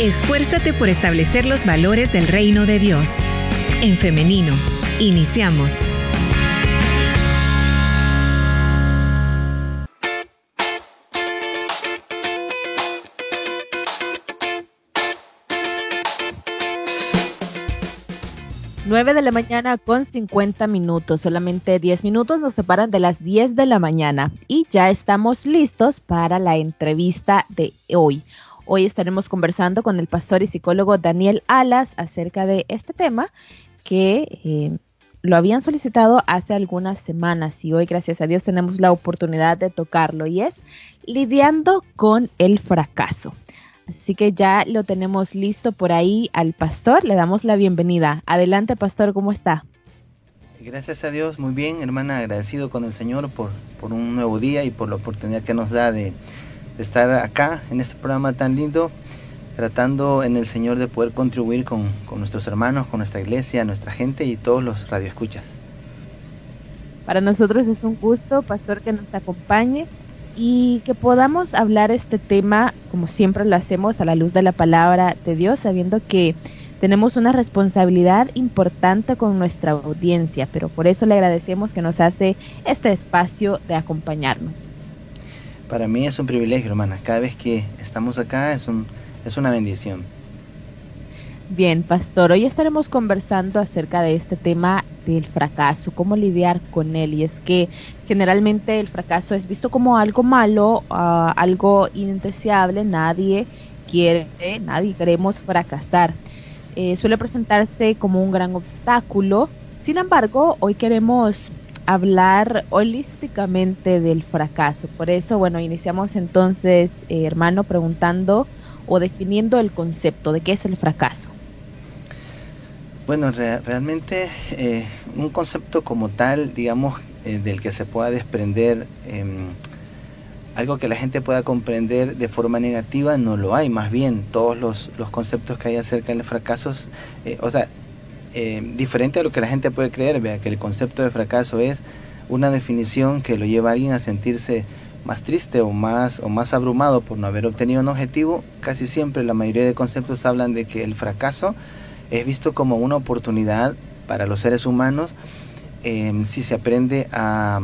Esfuérzate por establecer los valores del reino de Dios. En femenino, iniciamos. Nueve de la mañana con 50 minutos, solamente 10 minutos nos separan de las 10 de la mañana y ya estamos listos para la entrevista de hoy. Hoy estaremos conversando con el pastor y psicólogo Daniel Alas acerca de este tema que eh, lo habían solicitado hace algunas semanas y hoy gracias a Dios tenemos la oportunidad de tocarlo y es lidiando con el fracaso. Así que ya lo tenemos listo por ahí al pastor. Le damos la bienvenida. Adelante, pastor, ¿cómo está? Gracias a Dios, muy bien, hermana, agradecido con el Señor por, por un nuevo día y por la oportunidad que nos da de, estar acá en este programa tan lindo, tratando en el Señor de poder contribuir con, con nuestros hermanos, con nuestra iglesia, nuestra gente y todos los radioescuchas. Para nosotros es un gusto, pastor, que nos acompañe y que podamos hablar este tema como siempre lo hacemos a la luz de la palabra de Dios, sabiendo que tenemos una responsabilidad importante con nuestra audiencia, pero por eso le agradecemos que nos hace este espacio de acompañarnos. Para mí es un privilegio, hermana. Cada vez que estamos acá es, un, es una bendición. Bien, pastor, hoy estaremos conversando acerca de este tema del fracaso, cómo lidiar con él. Y es que generalmente el fracaso es visto como algo malo, uh, algo indeseable, nadie quiere, nadie queremos fracasar. Eh, suele presentarse como un gran obstáculo. Sin embargo, hoy queremos hablar holísticamente del fracaso. Por eso, bueno, iniciamos entonces, eh, hermano, preguntando o definiendo el concepto de qué es el fracaso. Bueno, re realmente eh, un concepto como tal, digamos, eh, del que se pueda desprender eh, algo que la gente pueda comprender de forma negativa, no lo hay. Más bien, todos los, los conceptos que hay acerca del fracaso, eh, o sea, eh, diferente a lo que la gente puede creer, vea que el concepto de fracaso es una definición que lo lleva a alguien a sentirse más triste o más, o más abrumado por no haber obtenido un objetivo, casi siempre la mayoría de conceptos hablan de que el fracaso es visto como una oportunidad para los seres humanos eh, si se aprende a,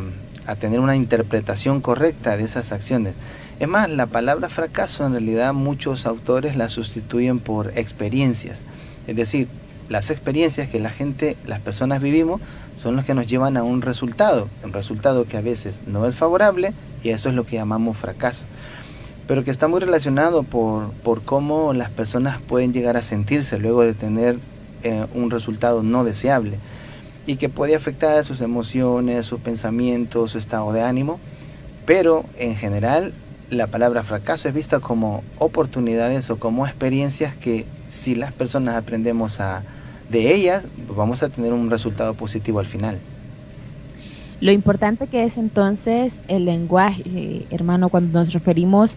a tener una interpretación correcta de esas acciones. Es más, la palabra fracaso en realidad muchos autores la sustituyen por experiencias. Es decir, las experiencias que la gente, las personas vivimos, son los que nos llevan a un resultado, un resultado que a veces no es favorable y eso es lo que llamamos fracaso, pero que está muy relacionado por, por cómo las personas pueden llegar a sentirse luego de tener eh, un resultado no deseable y que puede afectar a sus emociones, sus pensamientos, su estado de ánimo, pero en general la palabra fracaso es vista como oportunidades o como experiencias que si las personas aprendemos a, de ellas, vamos a tener un resultado positivo al final. Lo importante que es entonces el lenguaje, hermano, cuando nos referimos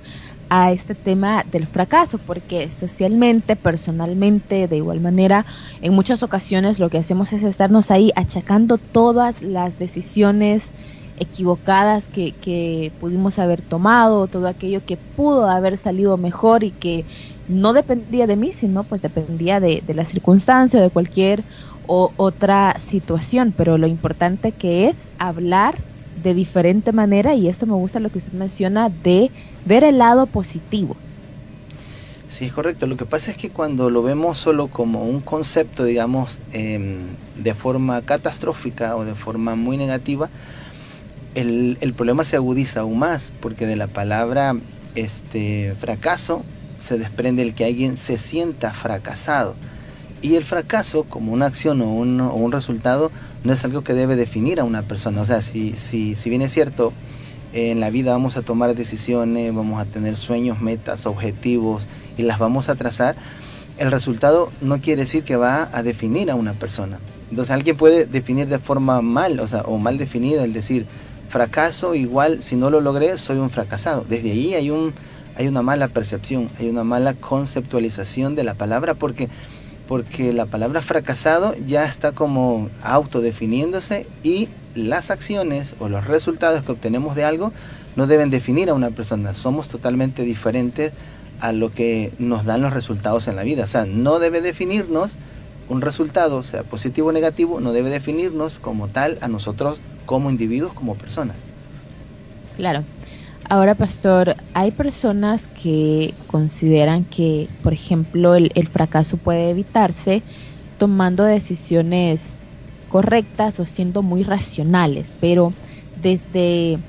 a este tema del fracaso, porque socialmente, personalmente, de igual manera, en muchas ocasiones lo que hacemos es estarnos ahí achacando todas las decisiones equivocadas que, que pudimos haber tomado, todo aquello que pudo haber salido mejor y que no dependía de mí, sino pues dependía de, de la circunstancia o de cualquier o, otra situación, pero lo importante que es hablar de diferente manera y esto me gusta lo que usted menciona de ver el lado positivo. Sí, es correcto. Lo que pasa es que cuando lo vemos solo como un concepto, digamos, eh, de forma catastrófica o de forma muy negativa, el, el, problema se agudiza aún más, porque de la palabra este, fracaso se desprende el que alguien se sienta fracasado. Y el fracaso, como una acción o un, o un resultado, no es algo que debe definir a una persona. O sea, si, si, si bien es cierto, en la vida vamos a tomar decisiones, vamos a tener sueños, metas, objetivos y las vamos a trazar, el resultado no quiere decir que va a definir a una persona. Entonces alguien puede definir de forma mal, o sea, o mal definida, el decir, fracaso igual, si no lo logré, soy un fracasado. Desde ahí hay un, hay una mala percepción, hay una mala conceptualización de la palabra porque, porque la palabra fracasado ya está como autodefiniéndose y las acciones o los resultados que obtenemos de algo no deben definir a una persona. Somos totalmente diferentes a lo que nos dan los resultados en la vida. O sea, no debe definirnos un resultado, sea positivo o negativo, no debe definirnos como tal a nosotros como individuos, como personas. Claro. Ahora, pastor, hay personas que consideran que, por ejemplo, el, fracaso puede evitarse tomando decisiones correctas o siendo muy racionales, pero desde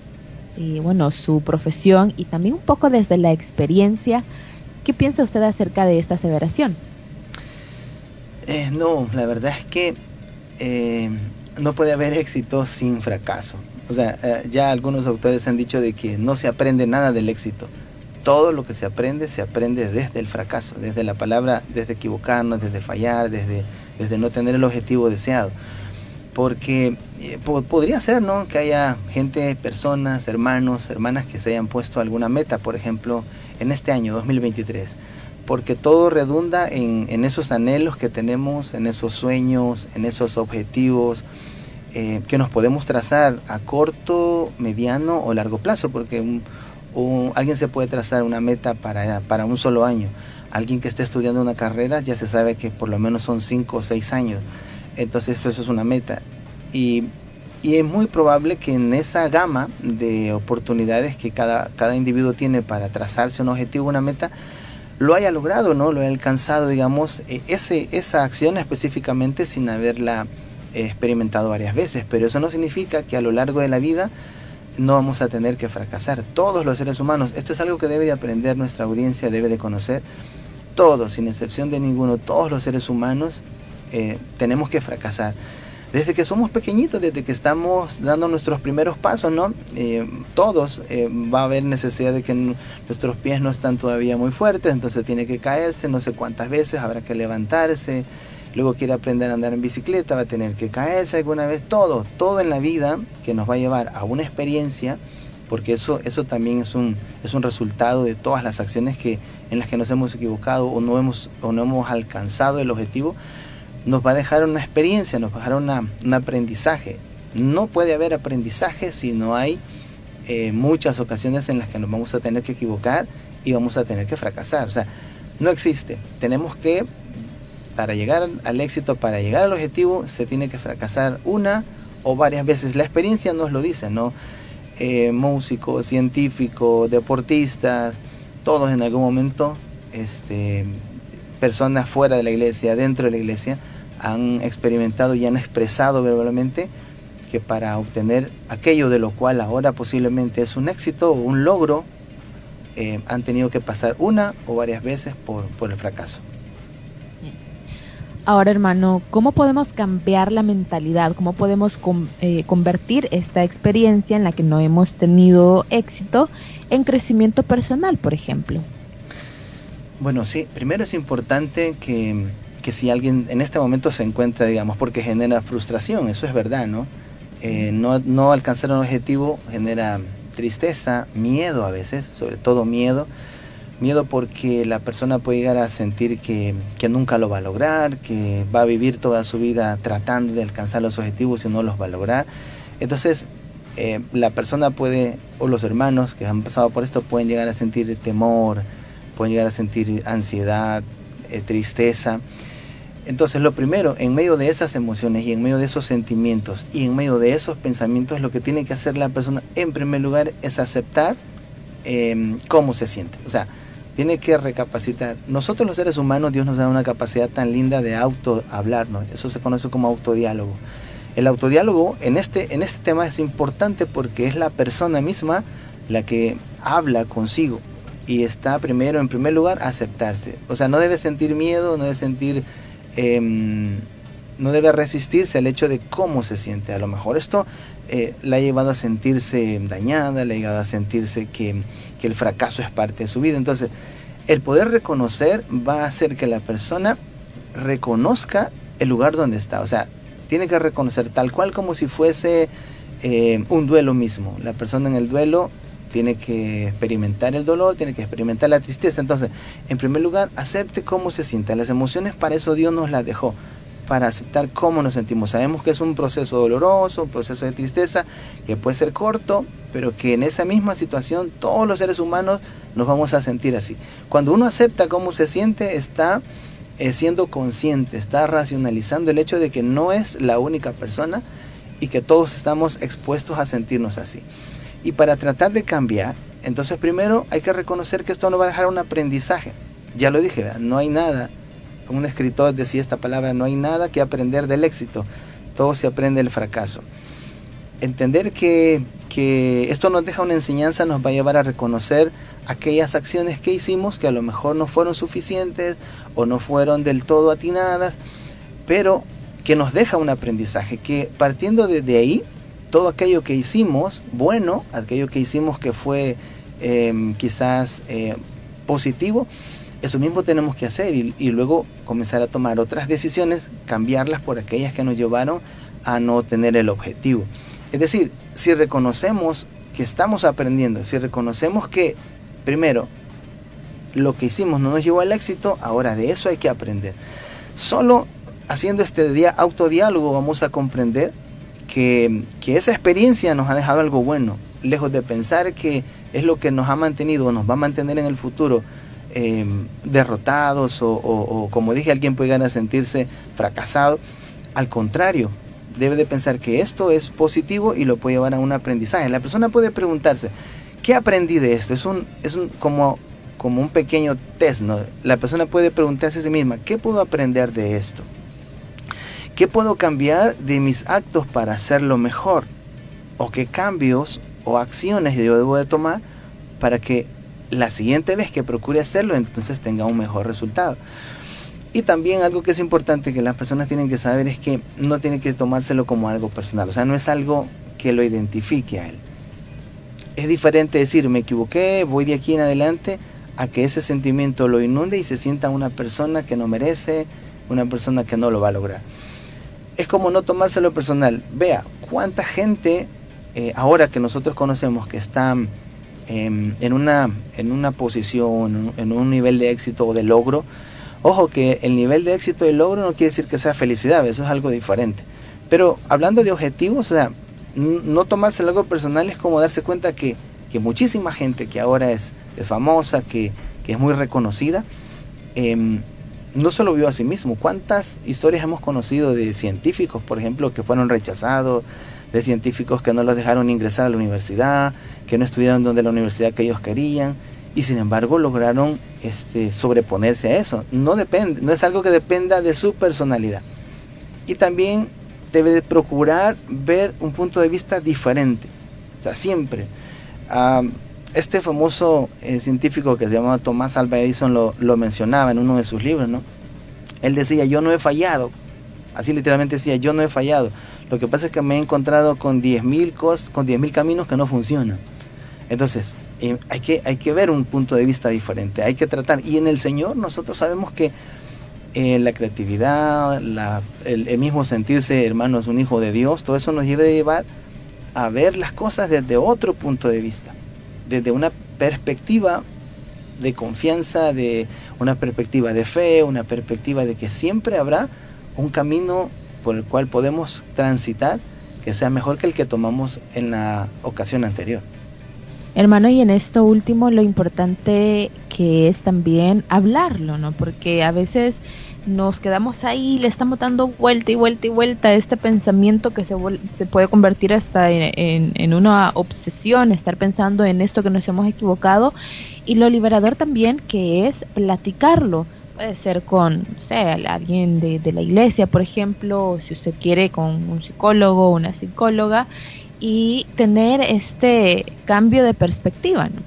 eh, bueno, su profesión y también un poco desde la experiencia, ¿qué piensa usted acerca de esta aseveración? Eh, no, la verdad es que eh, no puede haber éxito sin fracaso. O sea, eh, ya algunos autores han dicho de que no se aprende nada del éxito. Todo lo que se aprende se aprende desde el fracaso, desde la palabra, desde equivocarnos, desde fallar, desde, desde no tener el objetivo deseado. Porque eh, podría ser, ¿no? Que haya gente, personas, hermanos, hermanas que se hayan puesto alguna meta, por ejemplo, en este año 2023 porque todo redunda en, en, esos anhelos que tenemos, en esos sueños, en esos objetivos, eh, que nos podemos trazar a corto, mediano o largo plazo, porque alguien se puede trazar una meta para, para un solo año. Alguien que esté estudiando una carrera ya se sabe que por lo menos son cinco o seis años. Entonces eso, eso es una meta. Y, y, es muy probable que en esa gama de oportunidades que cada, cada individuo tiene para trazarse un objetivo, una meta, lo haya logrado, ¿no? Lo haya alcanzado, digamos, e, ese, esa acción específicamente sin haberla experimentado varias veces, pero eso no significa que a lo largo de la vida no vamos a tener que fracasar. Todos los seres humanos, esto es algo que debe de aprender nuestra audiencia, debe de conocer. Todos, sin excepción de ninguno, todos los seres humanos eh, tenemos que fracasar. Desde que somos pequeñitos, desde que estamos dando nuestros primeros pasos, ¿no? Eh, todos eh, va a haber necesidad de que nuestros pies no están todavía muy fuertes, entonces tiene que caerse, no sé cuántas veces, habrá que levantarse, luego quiere aprender a andar en bicicleta, va a tener que caerse alguna vez, todo, todo en la vida que nos va a llevar a una experiencia, porque eso, eso también es un, es un resultado de todas las acciones que, en las que nos hemos equivocado o no hemos, o no hemos alcanzado el objetivo, nos va a dejar una experiencia, nos va a dejar un aprendizaje. No puede haber aprendizaje si no hay eh, muchas ocasiones en las que nos vamos a tener que equivocar y vamos a tener que fracasar. O sea, no existe. Tenemos que para llegar al éxito, para llegar al objetivo, se tiene que fracasar una o varias veces. La experiencia nos lo dice, ¿no? Eh, músicos, científicos, deportistas, todos en algún momento, este, personas fuera de la iglesia, dentro de la iglesia, han experimentado y han expresado verbalmente que para obtener aquello de lo cual ahora posiblemente es un éxito o un logro, eh, han tenido que pasar una o varias veces por el fracaso. Ahora, hermano, ¿cómo podemos cambiar la mentalidad? ¿Cómo podemos eh, convertir esta experiencia en la que no hemos tenido éxito en crecimiento personal, por ejemplo? Bueno, sí, primero es importante que, si alguien en este momento se encuentra, digamos, porque genera frustración, eso es verdad, ¿no? Eh, no, no alcanzar un objetivo genera tristeza, miedo a veces, sobre todo miedo Miedo porque la persona puede llegar a sentir que, nunca lo va a lograr, que va a vivir toda su vida tratando de alcanzar los objetivos y no los va a lograr. Entonces, eh, la persona puede, o los hermanos que han pasado por esto, pueden llegar a sentir temor, pueden llegar a sentir ansiedad, eh, tristeza. Entonces, lo primero, en medio de esas emociones y en medio de esos sentimientos y en medio de esos pensamientos, lo que tiene que hacer la persona, en primer lugar, es aceptar eh, cómo se siente. O sea, tiene que recapacitar. Nosotros los seres humanos, Dios nos da una capacidad tan linda de auto hablarnos. Eso se conoce como autodiálogo. El autodiálogo en este, en este tema es importante porque es la persona misma la que habla consigo y está primero, en primer lugar, aceptarse. O sea, no debe sentir miedo, no debe sentir, em, no debe resistirse al hecho de cómo se siente. A lo mejor esto eh, la ha llevado a sentirse dañada, le ha llevado a sentirse que, que el fracaso es parte de su vida. Entonces, el poder reconocer va a hacer que la persona reconozca el lugar donde está. O sea, tiene que reconocer tal cual como si fuese eh, un duelo mismo. La persona en el duelo tiene que experimentar el dolor, tiene que experimentar la tristeza. Entonces, en primer lugar, acepte cómo se sienten. Las emociones, para eso Dios nos las dejó para aceptar cómo nos sentimos. Sabemos que es un proceso doloroso, un proceso de tristeza, que puede ser corto, pero que en esa misma situación todos los seres humanos nos vamos a sentir así. Cuando uno acepta cómo se siente, está eh, siendo consciente, está racionalizando el hecho de que no es la única persona y que todos estamos expuestos a sentirnos así. Y para tratar de cambiar, entonces primero hay que reconocer que esto no va a dejar un aprendizaje. Ya lo dije, no hay nada. Un escritor decía esta palabra, no hay nada que aprender del éxito, todo se aprende del fracaso. Entender que, que esto nos deja una enseñanza nos va a llevar a reconocer aquellas acciones que hicimos que a lo mejor no fueron suficientes o no fueron del todo atinadas, pero que nos deja un aprendizaje, que partiendo de, ahí, todo aquello que hicimos bueno, aquello que hicimos que fue em, quizás eh, positivo, eso mismo tenemos que hacer y, luego comenzar a tomar otras decisiones, cambiarlas por aquellas que nos llevaron a no tener el objetivo. Es decir, si reconocemos que estamos aprendiendo, si reconocemos que, primero, lo que hicimos no nos llevó al éxito, ahora de eso hay que aprender. Solo haciendo este día autodiálogo vamos a comprender que, esa experiencia nos ha dejado algo bueno, lejos de pensar que es lo que nos ha mantenido o nos va a mantener en el futuro em, derrotados o, como dije, alguien puede a sentirse fracasado. Al contrario, debe de pensar que esto es positivo y lo puede llevar a un aprendizaje. La persona puede preguntarse, ¿qué aprendí de esto? Es un, es un como, como un pequeño test, ¿no? La persona puede preguntarse a sí misma, ¿qué puedo aprender de esto? ¿Qué puedo cambiar de mis actos para hacerlo mejor? ¿O qué cambios o acciones yo debo de tomar para que la siguiente vez que procure hacerlo entonces tenga un mejor resultado? Y también algo que es importante que las personas tienen que saber es que no tienen que tomárselo como algo personal, o sea, no es algo que lo identifique a él. Es diferente decir, me equivoqué, voy de aquí en adelante, a que ese sentimiento lo inunde y se sienta una persona que no merece, una persona que no lo va a lograr es como no tomárselo personal. Vea, cuánta gente eh, ahora que nosotros conocemos que está em, en, una, en una posición, en un nivel de éxito o de logro, ojo que el nivel de éxito y logro no quiere decir que sea felicidad, eso es algo diferente. Pero hablando de objetivos, o sea, no tomárselo algo personal es como darse cuenta que, que muchísima gente que ahora es, es famosa, que, que, es muy reconocida, eh, no solo vio a sí mismo, cuántas historias hemos conocido de científicos, por ejemplo, que fueron rechazados, de científicos que no los dejaron ingresar a la universidad, que no estudiaron donde la universidad que ellos querían, y sin embargo lograron este, sobreponerse a eso. No, depende, no es algo que dependa de su personalidad. Y también debe de procurar ver un punto de vista diferente. O sea, siempre este famoso eh, científico que se llama Tomás Alva Edison lo, lo, mencionaba en uno de sus libros, ¿no? Él decía, yo no he fallado, así literalmente decía, yo no he fallado. Lo que pasa es que me he encontrado con 10.000 con 10.000 caminos que no funcionan. Entonces, eh, hay, que, hay que ver un punto de vista diferente, hay que tratar. Y en el Señor nosotros sabemos que eh, la creatividad, el, el, mismo sentirse, hermanos, un hijo de Dios, todo eso nos lleva a llevar a ver las cosas desde otro punto de vista desde una perspectiva de confianza, de una perspectiva de fe, una perspectiva de que siempre habrá un camino por el cual podemos transitar que sea mejor que el que tomamos en la ocasión anterior. Hermano, y en esto último lo importante que es también hablarlo, ¿no? Porque a veces nos quedamos ahí, le estamos dando vuelta y vuelta y vuelta a este pensamiento que se, puede convertir hasta en, una obsesión, estar pensando en esto que nos hemos equivocado, y lo liberador también que es platicarlo. Puede ser con, no sé, alguien de, de la iglesia, por ejemplo, o si usted quiere con un psicólogo o una psicóloga, y tener este cambio de perspectiva. ¿no?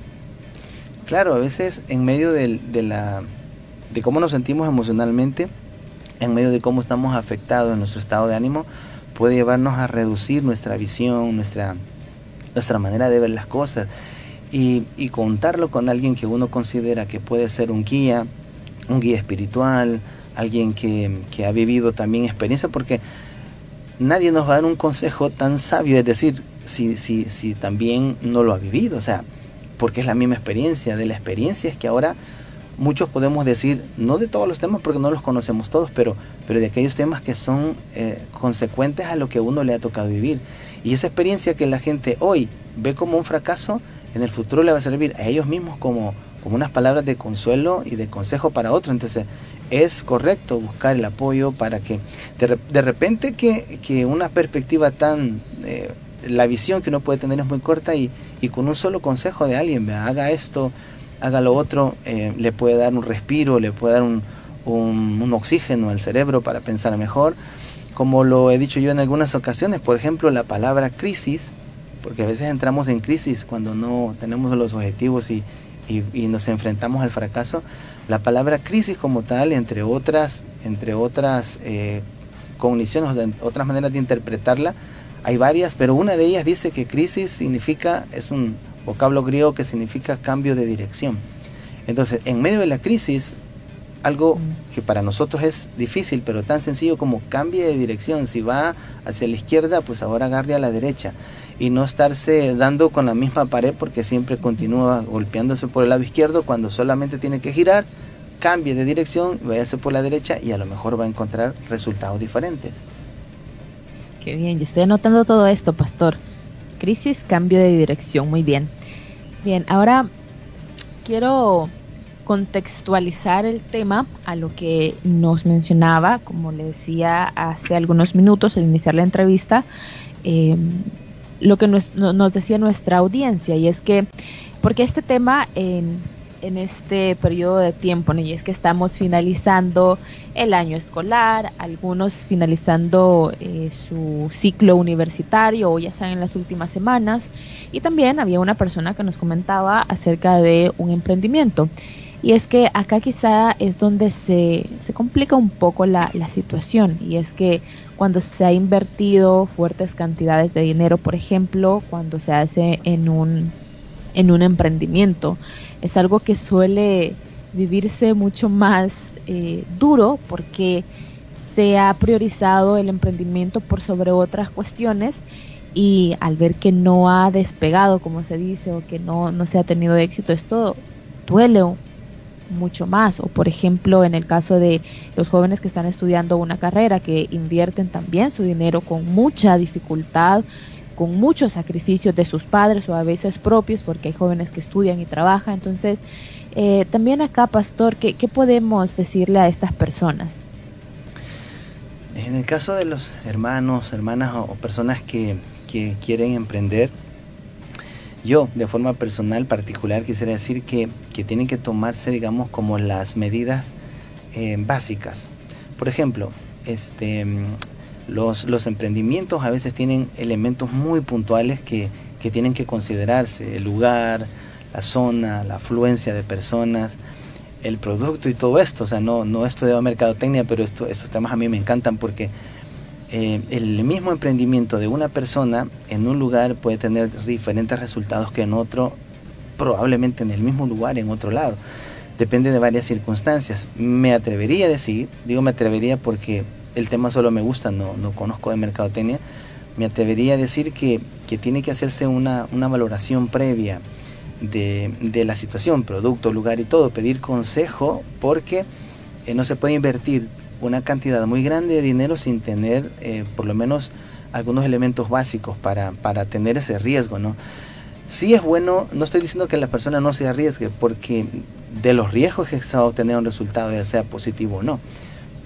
Claro, a veces en medio de, de la de cómo nos sentimos emocionalmente, en medio de cómo estamos afectados en nuestro estado de ánimo, puede llevarnos a reducir nuestra visión, nuestra, nuestra manera de ver las cosas. Y, y, contarlo con alguien que uno considera que puede ser un guía, un guía espiritual, alguien que, que ha vivido también experiencia, porque nadie nos va a dar un consejo tan sabio, es decir, si, si, si también no lo ha vivido, o sea, porque es la misma experiencia, de la experiencia es que ahora muchos podemos decir, no de todos los temas porque no los conocemos todos, pero, pero de aquellos temas que son eh, consecuentes a lo que uno le ha tocado vivir. Y esa experiencia que la gente hoy ve como un fracaso, en el futuro le va a servir a ellos mismos como, como unas palabras de consuelo y de consejo para otros. Entonces, es correcto buscar el apoyo para que de, repente que, que, una perspectiva tan... Eh, la visión que uno puede tener es muy corta y, y con un solo consejo de alguien, haga esto, haga lo otro, eh, le puede dar un respiro, le puede dar un, un, oxígeno al cerebro para pensar mejor. Como lo he dicho yo en algunas ocasiones, por ejemplo, la palabra crisis, porque a veces entramos en crisis cuando no tenemos los objetivos y, y, nos enfrentamos al fracaso. La palabra crisis como tal, entre otras, entre otras eh, cogniciones, otras maneras de interpretarla, hay varias, pero una de ellas dice que crisis significa, es un vocablo griego que significa cambio de dirección. Entonces, en medio de la crisis, algo que para nosotros es difícil, pero tan sencillo como cambie de dirección. Si va hacia la izquierda, pues ahora agarre a la derecha. Y no estarse dando con la misma pared porque siempre continúa golpeándose por el lado izquierdo cuando solamente tiene que girar, cambie de dirección, váyase por la derecha y a lo mejor va a encontrar resultados diferentes. Qué bien, yo estoy anotando todo esto, pastor. Crisis, cambio de dirección, muy bien. Bien, ahora quiero contextualizar el tema a lo que nos mencionaba, como le decía hace algunos minutos al iniciar la entrevista, em, lo que nos, nos, decía nuestra audiencia, y es que, porque este tema en en este periodo de tiempo, y es que estamos finalizando el año escolar, algunos finalizando eh, su ciclo universitario o ya están en las últimas semanas, y también había una persona que nos comentaba acerca de un emprendimiento. Y es que acá quizá es donde se, se complica un poco la, la situación, y es que cuando se ha invertido fuertes cantidades de dinero, por ejemplo, cuando se hace en un, en un emprendimiento, es algo que suele vivirse mucho más eh, duro porque se ha priorizado el emprendimiento por sobre otras cuestiones y al ver que no ha despegado, como se dice, o que no, no se ha tenido éxito, esto duele mucho más. O por ejemplo, en el caso de los jóvenes que están estudiando una carrera, que invierten también su dinero con mucha dificultad, con muchos sacrificios de sus padres o a veces propios, porque hay jóvenes que estudian y trabajan. Entonces, eh, también acá, pastor, ¿qué, podemos decirle a estas personas? En el caso de los hermanos, hermanas o, personas que, quieren emprender, yo de forma personal, particular, quisiera decir que, tienen que tomarse, digamos, como las medidas eh, básicas. Por ejemplo, este, los, los emprendimientos a veces tienen elementos muy puntuales que, que tienen que considerarse, el lugar, la zona, la afluencia de personas, el producto y todo esto. O sea, no, no he estudiado mercadotecnia, pero esto, estos temas a mí me encantan porque eh, el mismo emprendimiento de una persona en un lugar puede tener diferentes resultados que en otro, probablemente en el mismo lugar, en otro lado. Depende de varias circunstancias. Me atrevería a decir, digo me atrevería porque el tema solo me gusta, no, no conozco de mercadotecnia, me atrevería a decir que, que tiene que hacerse una, una valoración previa de, de, la situación, producto, lugar y todo, pedir consejo porque eh, no se puede invertir una cantidad muy grande de dinero sin tener eh, por lo menos algunos elementos básicos para, para tener ese riesgo, ¿no? Sí es bueno, no estoy diciendo que la persona no se arriesgue, porque de los riesgos que se va a obtener un resultado, ya sea positivo o no,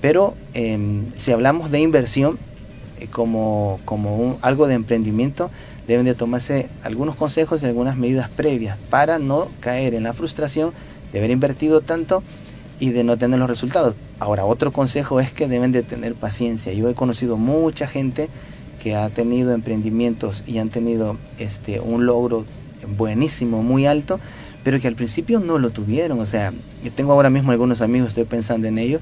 pero em, si hablamos de inversión eh, como, como algo de emprendimiento, deben de tomarse algunos consejos y algunas medidas previas para no caer en la frustración de haber invertido tanto y de no tener los resultados. Ahora, otro consejo es que deben de tener paciencia. Yo he conocido mucha gente que ha tenido emprendimientos y han tenido este, un logro buenísimo, muy alto, pero que al principio no lo tuvieron. O sea, yo tengo ahora mismo algunos amigos, estoy pensando en ellos,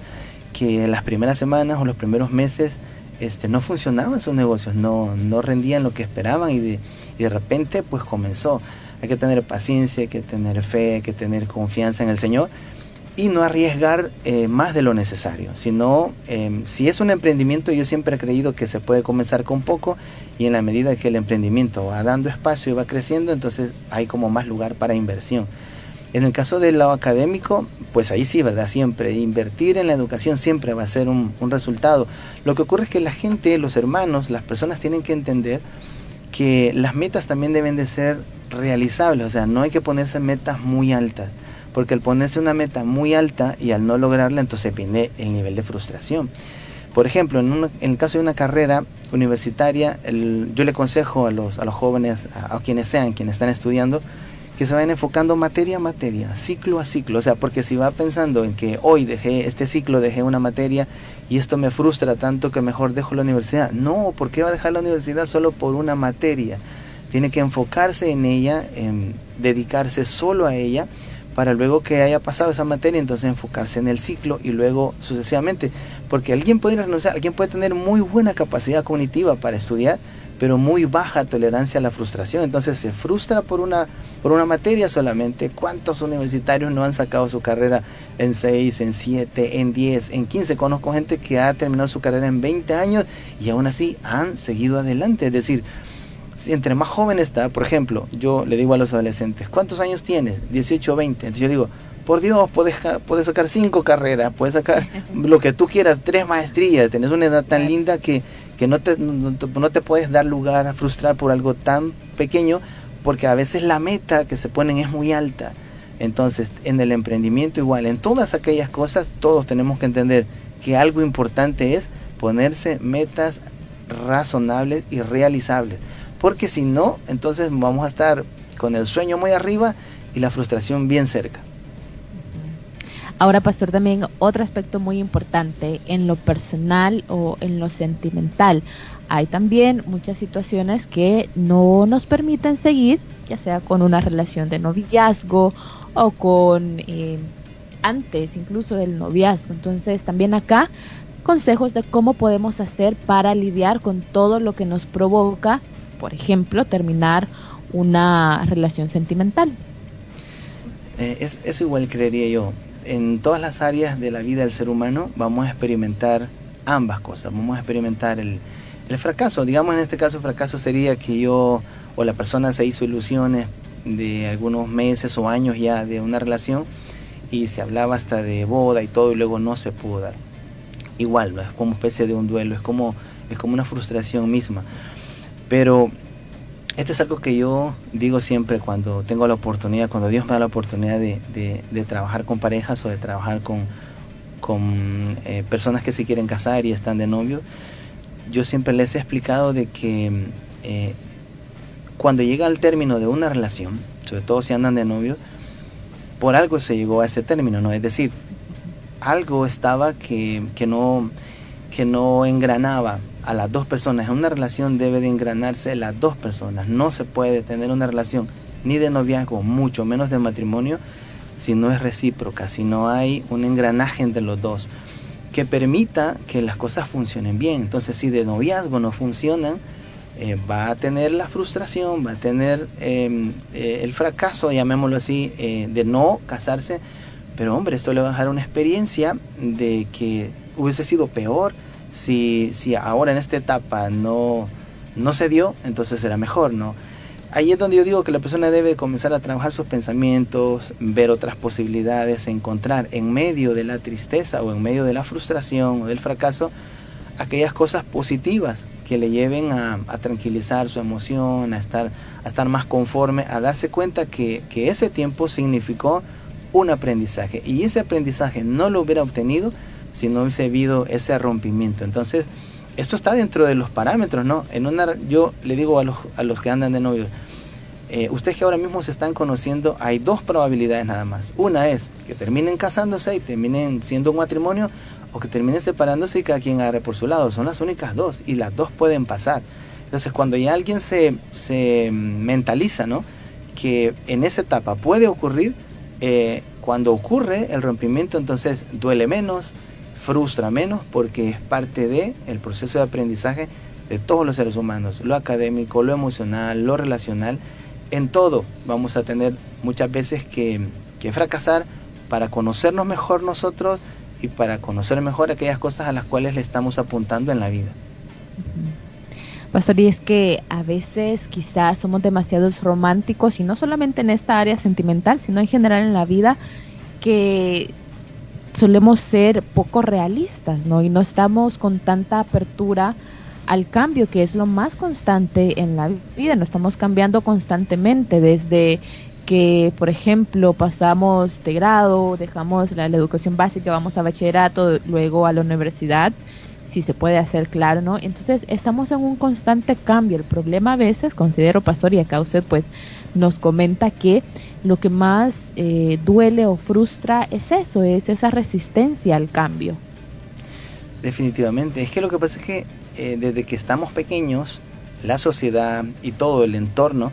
que en las primeras semanas o los primeros meses este, no funcionaban sus negocios, no, no rendían lo que esperaban y de, de repente pues comenzó. Hay que tener paciencia, hay que tener fe, hay que tener confianza en el Señor y no arriesgar eh, más de lo necesario, sino em, si es un emprendimiento yo siempre he creído que se puede comenzar con poco y en la medida que el emprendimiento va dando espacio y va creciendo, entonces hay como más lugar para inversión. En el caso del lado académico, pues ahí sí, ¿verdad? Siempre. Invertir en la educación siempre va a ser un, un resultado. Lo que ocurre es que la gente, los hermanos, las personas tienen que entender que las metas también deben de ser realizables, o sea, no hay que ponerse metas muy altas, porque al ponerse una meta muy alta y al no lograrla, entonces viene el nivel de frustración. Por ejemplo, en, el caso de una carrera universitaria, yo le aconsejo a los, a los jóvenes, a, quienes sean, quienes están estudiando, que se vayan enfocando materia a materia, ciclo a ciclo. O sea, porque si va pensando en que hoy dejé este ciclo, dejé una materia y esto me frustra tanto que mejor dejo la universidad. No, ¿por qué va a dejar la universidad solo por una materia? Tiene que enfocarse en ella, en dedicarse solo a ella para luego que haya pasado esa materia, entonces enfocarse en el ciclo y luego sucesivamente. Porque alguien puede renunciar, alguien puede tener muy buena capacidad cognitiva para estudiar, pero muy baja tolerancia a la frustración. Entonces se frustra por una, por una materia solamente. ¿Cuántos universitarios no han sacado su carrera en 6, en 7, en 10, en 15? Conozco gente que ha terminado su carrera en 20 años y aún así han seguido adelante. Es decir, si entre más joven está, por ejemplo, yo le digo a los adolescentes, ¿cuántos años tienes? 18 o 20. Entonces yo digo, por Dios, puedes, puedes sacar cinco carreras, puedes sacar lo que tú quieras, tres maestrías, tenés una edad tan linda que, que no, te, no, no, te puedes dar lugar a frustrar por algo tan pequeño, porque a veces la meta que se ponen es muy alta. Entonces, en el emprendimiento igual, en todas aquellas cosas, todos tenemos que entender que algo importante es ponerse metas razonables y realizables porque si no, entonces vamos a estar con el sueño muy arriba y la frustración bien cerca. Ahora, pastor, también otro aspecto muy importante en lo personal o en lo sentimental. Hay también muchas situaciones que no nos permiten seguir, ya sea con una relación de noviazgo o con eh, antes incluso del noviazgo. Entonces, también acá consejos de cómo podemos hacer para lidiar con todo lo que nos provoca por ejemplo, terminar una relación sentimental. Eh, es, es, igual, creería yo. En todas las áreas de la vida del ser humano vamos a experimentar ambas cosas. Vamos a experimentar el, el fracaso. Digamos, en este caso, fracaso sería que yo o la persona se hizo ilusiones de algunos meses o años ya de una relación y se hablaba hasta de boda y todo y luego no se pudo dar. Igual, ¿no? es como especie de un duelo, es como, es como una frustración misma. Pero esto es algo que yo digo siempre cuando tengo la oportunidad, cuando Dios me da la oportunidad de, trabajar con parejas o de trabajar con, eh, personas que se quieren casar y están de novio. Yo siempre les he explicado de que eh, cuando llega al término de una relación, sobre todo si andan de novio, por algo se llegó a ese término, ¿no? Es decir, algo estaba que, que, no, que no engranaba a las dos personas. En una relación debe de engranarse las dos personas. No se puede tener una relación ni de noviazgo, mucho menos de matrimonio, si no es recíproca, si no hay un engranaje entre los dos que permita que las cosas funcionen bien. Entonces, si de noviazgo no funcionan, eh, va a tener la frustración, va a tener em, eh, el fracaso, llamémoslo así, eh, de no casarse. Pero hombre, esto le va a dejar una experiencia de que hubiese sido peor si, si ahora en esta etapa no, no se dio, entonces será mejor, ¿no? Ahí es donde yo digo que la persona debe comenzar a trabajar sus pensamientos, ver otras posibilidades, encontrar en medio de la tristeza o en medio de la frustración o del fracaso aquellas cosas positivas que le lleven a, tranquilizar su emoción, a estar, a estar más conforme, a darse cuenta que, que ese tiempo significó un aprendizaje y ese aprendizaje no lo hubiera obtenido si no hubiese habido ese rompimiento. Entonces, esto está dentro de los parámetros, ¿no? En una, yo le digo a los, a los que andan de novio, eh, ustedes que ahora mismo se están conociendo, hay dos probabilidades nada más. Una es que terminen casándose y terminen siendo un matrimonio, o que terminen separándose y cada quien agarre por su lado. Son las únicas dos, y las dos pueden pasar. Entonces, cuando ya alguien se, se mentaliza, ¿no? Que en esa etapa puede ocurrir, eh, cuando ocurre el rompimiento, entonces duele menos, frustra menos porque es parte de el proceso de aprendizaje de todos los seres humanos, lo académico, lo emocional, lo relacional, en todo vamos a tener muchas veces que, que fracasar para conocernos mejor nosotros y para conocer mejor aquellas cosas a las cuales le estamos apuntando en la vida. Pastor, y es que a veces quizás somos demasiados románticos y no solamente en esta área sentimental, sino en general en la vida que solemos ser poco realistas, ¿no? Y no estamos con tanta apertura al cambio, que es lo más constante en la vida. No estamos cambiando constantemente desde que, por ejemplo, pasamos de grado, dejamos la, educación básica, vamos a bachillerato, luego a la universidad, si se puede hacer claro, ¿no? Entonces estamos en un constante cambio. El problema a veces, considero, pastor, y acá usted pues nos comenta que lo que más eh, duele o frustra es eso, es esa resistencia al cambio. Definitivamente, es que lo que pasa es que eh, desde que estamos pequeños, la sociedad y todo el entorno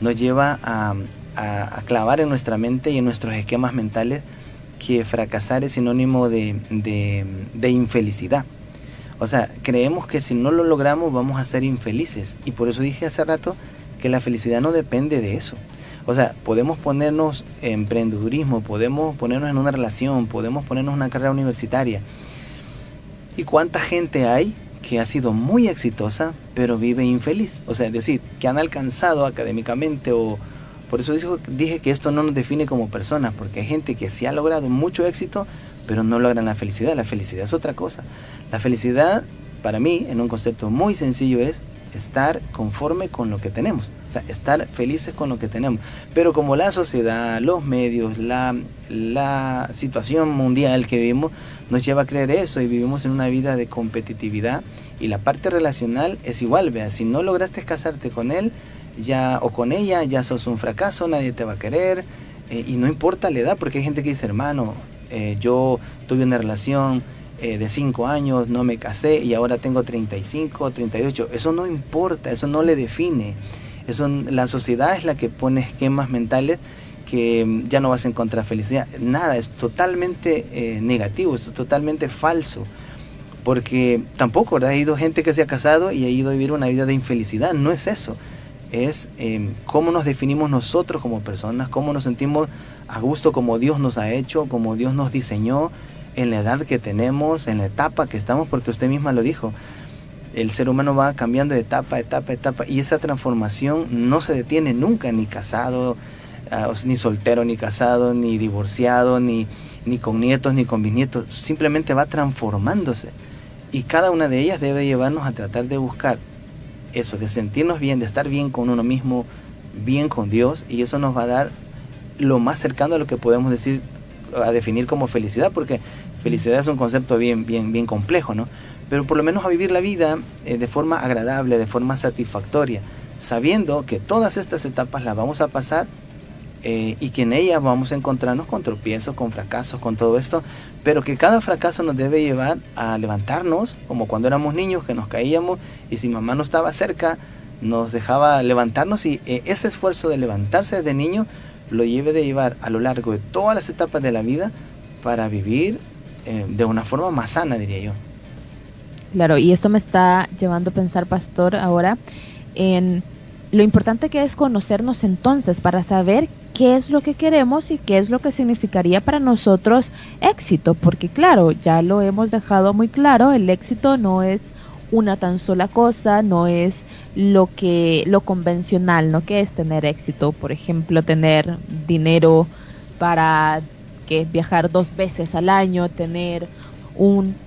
nos lleva a, clavar en nuestra mente y en nuestros esquemas mentales que fracasar es sinónimo de, de, infelicidad. O sea, creemos que si no lo logramos vamos a ser infelices. Y por eso dije hace rato que la felicidad no depende de eso. O sea, podemos ponernos en emprendedurismo, podemos ponernos en una relación, podemos ponernos en una carrera universitaria. ¿Y cuánta gente hay que ha sido muy exitosa, pero vive infeliz. O sea, es decir, que han alcanzado académicamente o... Por eso dije que esto no nos define como personas, porque hay gente que sí ha logrado mucho éxito, pero no logran la felicidad. La felicidad es otra cosa. La felicidad, para mí, en un concepto muy sencillo, es estar conforme con lo que tenemos, o sea, estar felices con lo que tenemos. Pero como la sociedad, los medios, la, la situación mundial que vivimos nos lleva a creer eso y vivimos en una vida de competitividad y la parte relacional es igual, vea, si no lograste casarte con él ya o con ella, ya sos un fracaso, nadie te va a querer eh, y no importa la edad, porque hay gente que dice, hermano, eh, yo tuve una relación eh, de 5 años, no me casé y ahora tengo 35, 38, eso no importa, eso no le define. Eso, la sociedad es la que pone esquemas mentales que mm, ya no vas a encontrar felicidad. Nada, es totalmente eh, negativo, es totalmente falso. Porque tampoco, ¿verdad? Ha ido gente que se ha casado y ha ido a vivir una vida de infelicidad. No es eso. Es em, cómo nos definimos nosotros como personas, cómo nos sentimos a gusto como Dios nos ha hecho, como Dios nos diseñó, en la edad que tenemos, en la etapa que estamos, porque usted misma lo dijo. El ser humano va cambiando de etapa, etapa, etapa, y esa transformación no se detiene nunca, ni casado, Ah, ni soltero, ni casado, ni divorciado, ni, ni con nietos, ni con bisnietos, simplemente va transformándose. Y cada una de ellas debe llevarnos a tratar de buscar eso, de sentirnos bien, de estar bien con uno mismo, bien con Dios, y eso nos va a dar lo más cercano a lo que podemos decir, a definir como felicidad, porque felicidad es un concepto bien, bien, bien complejo, ¿no? Pero por lo menos a vivir la vida eh, de forma agradable, de forma satisfactoria, sabiendo que todas estas etapas las vamos a pasar eh, y que en ella vamos a encontrarnos con tropiezos, con fracasos, con todo esto, pero que cada fracaso nos debe llevar a levantarnos, como cuando éramos niños que nos caíamos y si mamá no estaba cerca, nos dejaba levantarnos y eh, ese esfuerzo de levantarse desde niño lo lleve de llevar a lo largo de todas las etapas de la vida para vivir eh, de una forma más sana, diría yo. Claro, y esto me está llevando a pensar, pastor, ahora en lo importante que es conocernos entonces para saber qué es lo que queremos y qué es lo que significaría para nosotros éxito, porque claro, ya lo hemos dejado muy claro, el éxito no es una tan sola cosa, no es lo que lo convencional, ¿no? Que es tener éxito, por ejemplo, tener dinero para que viajar dos veces al año, tener un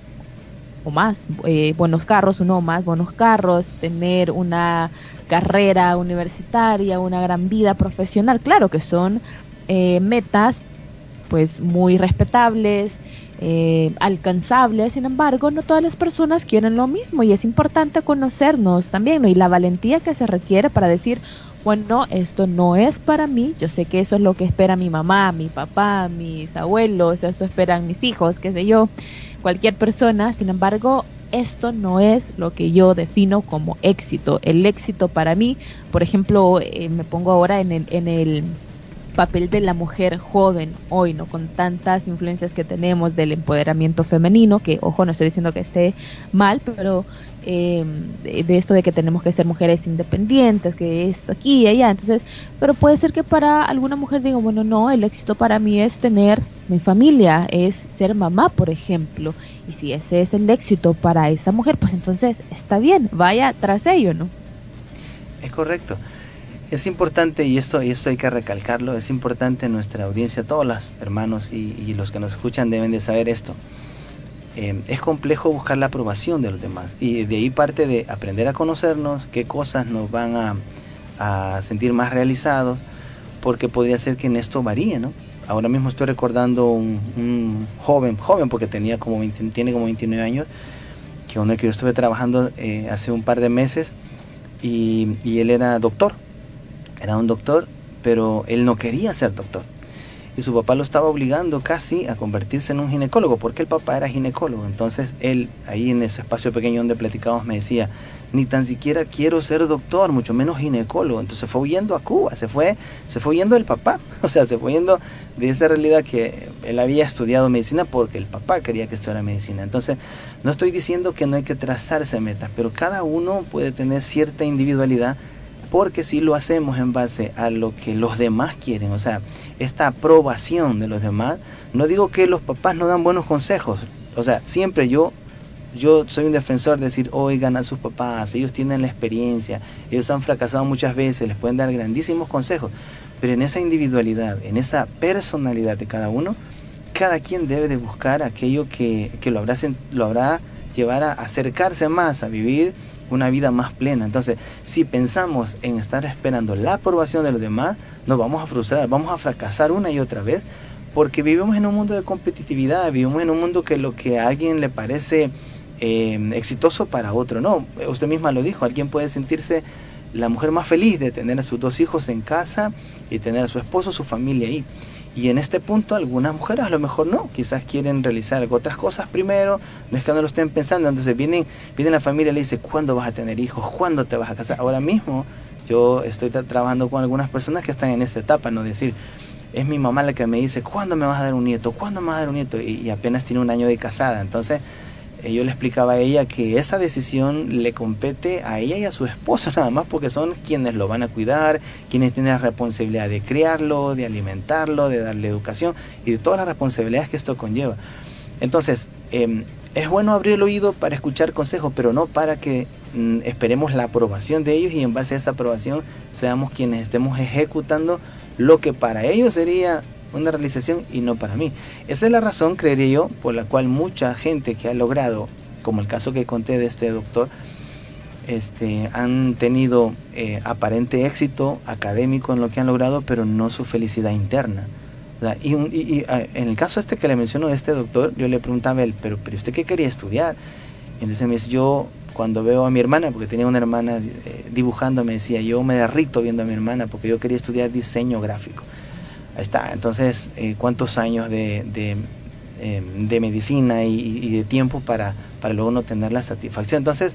o más eh, buenos carros, uno o más buenos carros, tener una carrera universitaria, una gran vida profesional. Claro que son eh, metas pues muy respetables, eh, alcanzables, sin embargo, no todas las personas quieren lo mismo y es importante conocernos también y la valentía que se requiere para decir, bueno, esto no es para mí, yo sé que eso es lo que espera mi mamá, mi papá, mis abuelos, esto esperan mis hijos, qué sé yo, cualquier persona, sin embargo, esto no es lo que yo defino como éxito. El éxito para mí, por ejemplo, eh, me pongo ahora en el, en el papel de la mujer joven hoy, ¿no? Con tantas influencias que tenemos del empoderamiento femenino, que, ojo, no estoy diciendo que esté mal, pero eh, de, esto de que tenemos que ser mujeres independientes, que esto aquí y allá, entonces, pero puede ser que para alguna mujer diga, bueno, no, el éxito para mí es tener mi familia, es ser mamá, por ejemplo, y si ese es el éxito para esa mujer, pues entonces está bien, vaya tras ello, ¿no? Es correcto. Es importante, y esto, y esto hay que recalcarlo, es importante en nuestra audiencia, todos los hermanos y, los que nos escuchan deben de saber esto. Eh, es complejo buscar la aprobación de los demás y de ahí parte de aprender a conocernos, qué cosas nos van a, sentir más realizados, porque podría ser que en esto varíe, ¿no? Ahora mismo estoy recordando un, joven, joven porque tenía como tiene como 29 años, que el que yo estuve trabajando eh, hace un par de meses y él era doctor, era un doctor, pero él no quería ser doctor y su papá lo estaba obligando casi a convertirse en un ginecólogo, porque el papá era ginecólogo. Entonces él, ahí en ese espacio pequeño donde platicamos, me decía, ni tan siquiera quiero ser doctor, mucho menos ginecólogo. Entonces fue huyendo a Cuba, se fue, se fue huyendo del papá, o sea, se fue huyendo de esa realidad que él había estudiado medicina porque el papá quería que estudiara medicina. Entonces, no estoy diciendo que no hay que trazarse metas, pero cada uno puede tener cierta individualidad porque si lo hacemos en base a lo que los demás quieren, o sea, esta aprobación de los demás, no digo que los papás no dan buenos consejos, o sea, siempre yo yo soy un defensor de decir, oigan a sus papás, ellos tienen la experiencia, ellos han fracasado muchas veces, les pueden dar grandísimos consejos, pero en esa individualidad, en esa personalidad de cada uno, cada quien debe de buscar aquello que, que lo, habrá, lo habrá llevar a acercarse más, a vivir una vida más plena. Entonces, si pensamos en estar esperando la aprobación de los demás, nos vamos a frustrar, vamos a fracasar una y otra vez, porque vivimos en un mundo de competitividad, vivimos en un mundo que lo que a alguien le parece eh, exitoso para otro no. Usted misma lo dijo, alguien puede sentirse la mujer más feliz de tener a sus dos hijos en casa y tener a su esposo, su familia ahí. Y en este punto algunas mujeres a lo mejor no, quizás quieren realizar otras cosas primero, no es que no lo estén pensando, entonces vienen, viene la familia y le dice, ¿cuándo vas a tener hijos? ¿Cuándo te vas a casar? Ahora mismo yo estoy trabajando con algunas personas que están en esta etapa, no decir, es mi mamá la que me dice, ¿cuándo me vas a dar un nieto? ¿Cuándo me vas a dar un nieto? Y, apenas tiene un año de casada, entonces yo le explicaba a ella que esa decisión le compete a ella y a su esposo nada más porque son quienes lo van a cuidar, quienes tienen la responsabilidad de criarlo, de alimentarlo, de darle educación y de todas las responsabilidades que esto conlleva. Entonces, em, es bueno abrir el oído para escuchar consejos, pero no para que mm, esperemos la aprobación de ellos y en base a esa aprobación seamos quienes estemos ejecutando lo que para ellos sería una realización y no para mí. Esa es la razón, creería yo, por la cual mucha gente que ha logrado, como el caso que conté de este doctor, este, han tenido eh, aparente éxito académico en lo que han logrado, pero no su felicidad interna. y, en el caso este que le menciono de este doctor, yo le preguntaba a él, pero, pero ¿usted qué quería estudiar? Y entonces me dice, yo cuando veo a mi hermana, porque tenía una hermana eh, dibujando, me decía, yo me derrito viendo a mi hermana porque yo quería estudiar diseño gráfico. Ahí está. Entonces, eh, ¿cuántos años de, de, em, medicina y, de tiempo para, para luego no tener la satisfacción? Entonces,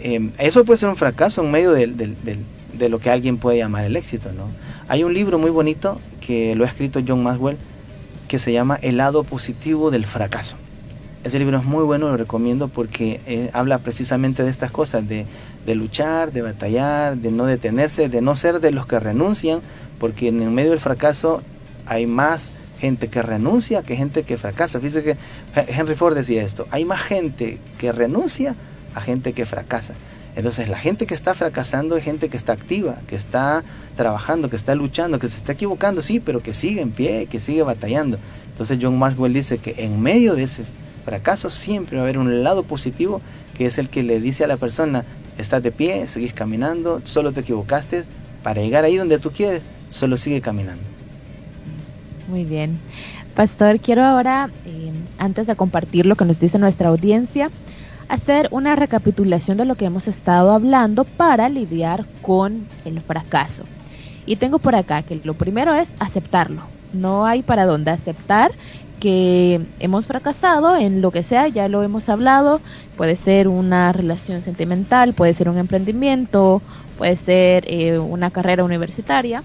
em, eso puede ser un fracaso en medio de, de, lo que alguien puede llamar el éxito. ¿no? Hay un libro muy bonito que lo ha escrito John Maxwell que se llama El lado positivo del fracaso. Ese libro es muy bueno, lo recomiendo porque eh, habla precisamente de estas cosas, de, de luchar, de batallar, de no detenerse, de no ser de los que renuncian, porque en el medio del fracaso hay más gente que renuncia que gente que fracasa. Fíjese que Henry Ford decía esto, hay más gente que renuncia a gente que fracasa. Entonces la gente que está fracasando es gente que está activa, que está trabajando, que está luchando, que se está equivocando, sí, pero que sigue en pie, que sigue batallando. Entonces John Maxwell dice que en medio de ese fracaso siempre va a haber un lado positivo que es el que le dice a la persona, estás de pie, seguís caminando, solo te equivocaste, para llegar ahí donde tú quieres, solo sigue caminando. Muy bien. Pastor, quiero ahora, eh, antes de compartir lo que nos dice nuestra audiencia, hacer una recapitulación de lo que hemos estado hablando para lidiar con el fracaso. Y tengo por acá que lo primero es aceptarlo. No hay para dónde aceptar que hemos fracasado en lo que sea, ya lo hemos hablado, puede ser una relación sentimental, puede ser un emprendimiento, puede ser eh, una carrera universitaria.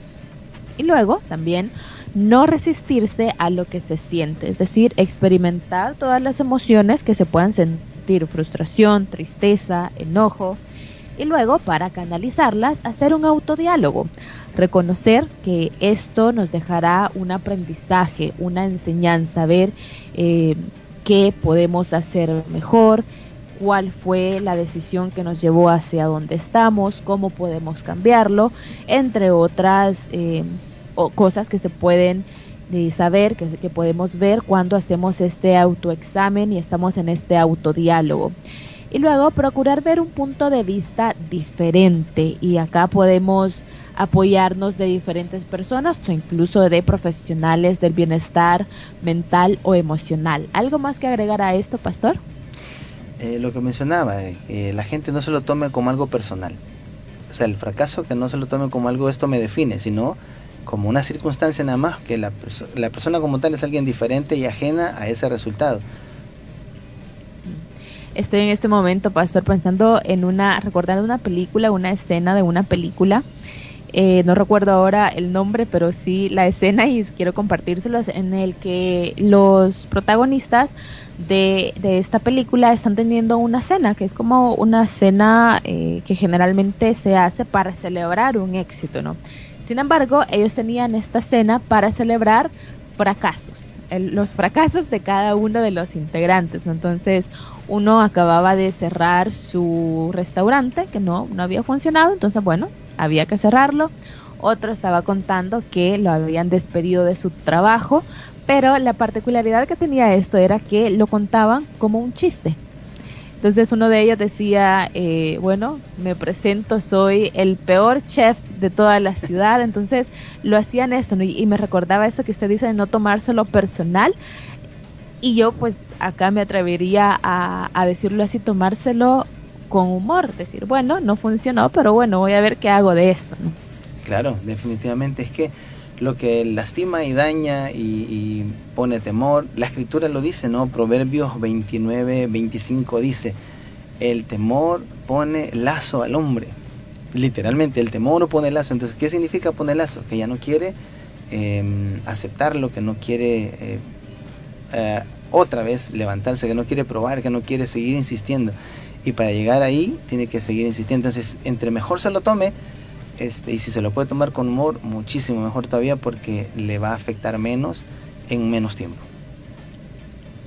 Y luego también no resistirse a lo que se siente, es decir, experimentar todas las emociones que se puedan sentir, frustración, tristeza, enojo, y luego para canalizarlas hacer un autodiálogo, reconocer que esto nos dejará un aprendizaje, una enseñanza, ver eh, qué podemos hacer mejor, cuál fue la decisión que nos llevó hacia donde estamos, cómo podemos cambiarlo, entre otras eh, cosas que se pueden eh, saber, que, que podemos ver cuando hacemos este autoexamen y estamos en este autodiálogo. Y luego procurar ver un punto de vista diferente y acá podemos apoyarnos de diferentes personas o incluso de profesionales del bienestar mental o emocional. ¿Algo más que agregar a esto, pastor? Eh, lo que mencionaba, eh, que la gente no se lo tome como algo personal. O sea, el fracaso que no se lo tome como algo esto me define, sino como una circunstancia nada más, que la, la persona como tal es alguien diferente y ajena a ese resultado. Estoy en este momento, pastor, pensando en una, recordando una película, una escena de una película eh, no recuerdo ahora el nombre, pero sí la escena y quiero compartírselos en el que los protagonistas de, esta película están teniendo una cena, que es como una cena eh, que generalmente se hace para celebrar un éxito, ¿no? Sin embargo, ellos tenían esta cena para celebrar fracasos, los fracasos de cada uno de los integrantes, Entonces, uno acababa de cerrar su restaurante que no, no había funcionado, entonces, bueno, había que cerrarlo. Otro estaba contando que lo habían despedido de su trabajo, pero la particularidad que tenía esto era que lo contaban como un chiste. Entonces uno de ellos decía, eh, bueno, me presento, soy el peor chef de toda la ciudad. Entonces lo hacían esto y, me recordaba esto que usted dice de no tomárselo personal. Y yo pues acá me atrevería a, decirlo así, tomárselo con humor, decir, bueno, no funcionó, pero bueno, voy a ver qué hago de esto. ¿no? Claro, definitivamente es que lo que lastima y daña y, pone temor, la escritura lo dice, ¿no? Proverbios 29, 25 dice, el temor pone lazo al hombre. Literalmente, el temor pone lazo. Entonces, ¿qué significa poner lazo? Que ya no quiere em, aceptarlo, que no quiere eh, eh, otra vez levantarse, que no quiere probar, que no quiere seguir insistiendo y para llegar ahí tiene que seguir insistiendo. Entonces, entre mejor se lo tome, este, y si se lo puede tomar con humor, muchísimo mejor todavía porque le va a afectar menos en menos tiempo.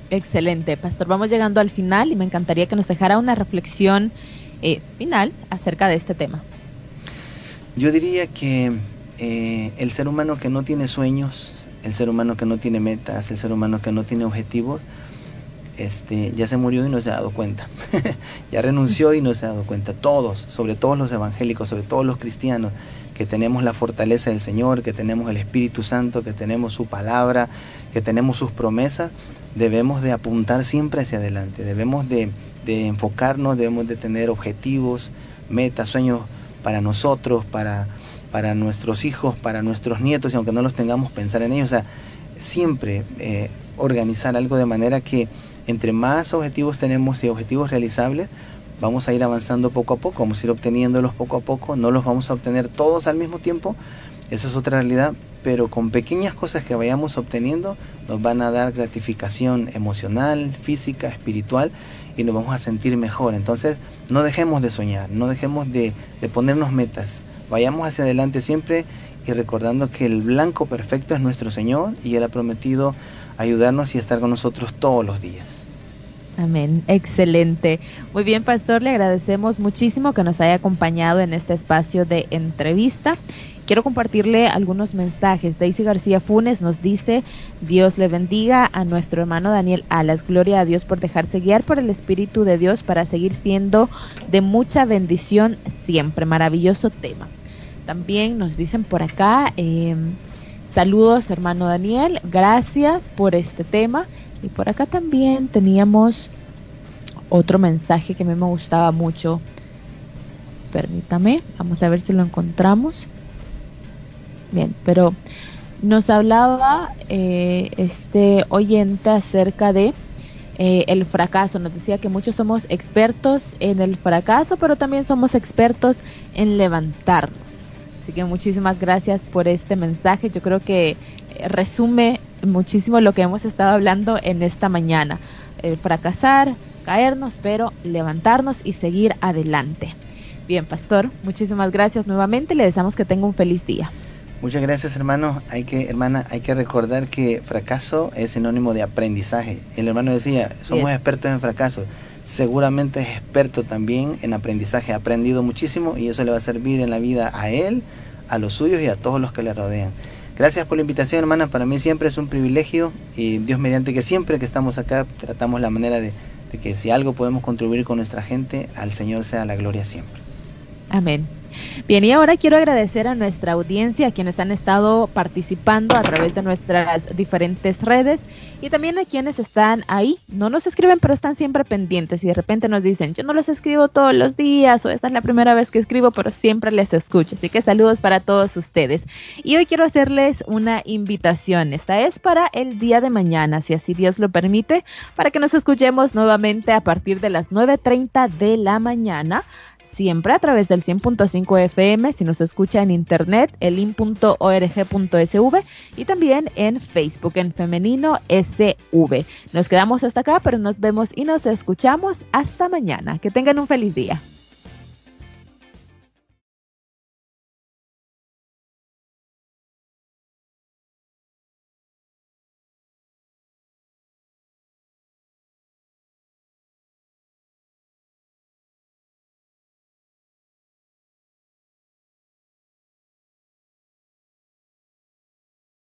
Excelente, Pastor. Vamos llegando al final y me encantaría que nos dejara una reflexión eh, final acerca de este tema. Yo diría que eh, el ser humano que no tiene sueños, el ser humano que no tiene metas, el ser humano que no tiene objetivos, este, ya se murió y no se ha dado cuenta. ya renunció y no se ha dado cuenta. Todos, sobre todos los evangélicos, sobre todos los cristianos, que tenemos la fortaleza del Señor, que tenemos el Espíritu Santo, que tenemos su palabra, que tenemos sus promesas, debemos de apuntar siempre hacia adelante, debemos de, de enfocarnos, debemos de tener objetivos, metas, sueños para nosotros, para, para nuestros hijos, para nuestros nietos, y aunque no los tengamos, pensar en ellos. O sea, siempre eh, organizar algo de manera que entre más objetivos tenemos y objetivos realizables, vamos a ir avanzando poco a poco, vamos a ir obteniéndolos poco a poco, no los vamos a obtener todos al mismo tiempo, eso es otra realidad, pero con pequeñas cosas que vayamos obteniendo nos van a dar gratificación emocional, física, espiritual y nos vamos a sentir mejor. Entonces no dejemos de soñar, no dejemos de, de ponernos metas, vayamos hacia adelante siempre y recordando que el blanco perfecto es nuestro Señor y Él ha prometido ayudarnos y estar con nosotros todos los días. Amén, excelente. Muy bien, pastor, le agradecemos muchísimo que nos haya acompañado en este espacio de entrevista. Quiero compartirle algunos mensajes. Daisy García Funes nos dice, Dios le bendiga a nuestro hermano Daniel Alas. Gloria a Dios por dejarse guiar por el Espíritu de Dios para seguir siendo de mucha bendición siempre. Maravilloso tema. También nos dicen por acá, eh, Saludos, hermano Daniel. Gracias por este tema. Y por acá también teníamos otro mensaje que a mí me gustaba mucho. Permítame, vamos a ver si lo encontramos. Bien, pero nos hablaba eh, este oyente acerca de eh, el fracaso. Nos decía que muchos somos expertos en el fracaso, pero también somos expertos en levantarnos. Así que muchísimas gracias por este mensaje. Yo creo que eh, resume muchísimo lo que hemos estado hablando en esta mañana. El fracasar, caernos, pero levantarnos y seguir adelante. Bien, pastor, muchísimas gracias nuevamente. Le deseamos que tenga un feliz día. Muchas gracias, hermano. Hay que, hermana, hay que recordar que fracaso es sinónimo de aprendizaje. El hermano decía, somos expertos en fracaso. seguramente es experto también en aprendizaje, ha aprendido muchísimo y eso le va a servir en la vida a él, a los suyos y a todos los que le rodean. Gracias por la invitación, hermana. Para mí siempre es un privilegio y Dios mediante que siempre que estamos acá tratamos la manera de, de que si algo podemos contribuir con nuestra gente, al Señor sea la gloria siempre. Amén. Bien, y ahora quiero agradecer a nuestra audiencia, a quienes han estado participando a través de nuestras diferentes redes y también a quienes están ahí. No nos escriben, pero están siempre pendientes y de repente nos dicen, yo no los escribo todos los días o esta es la primera vez que escribo, pero siempre les escucho. Así que saludos para todos ustedes. Y hoy quiero hacerles una invitación. Esta es para el día de mañana, si así Dios lo permite, para que nos escuchemos nuevamente a partir de las 9.30 de la mañana siempre a través del 100.5 FM, si nos escucha en internet, elin.org.sv y también en Facebook, en femenino SV. Nos quedamos hasta acá, pero nos vemos y nos escuchamos hasta mañana. Que tengan un feliz día.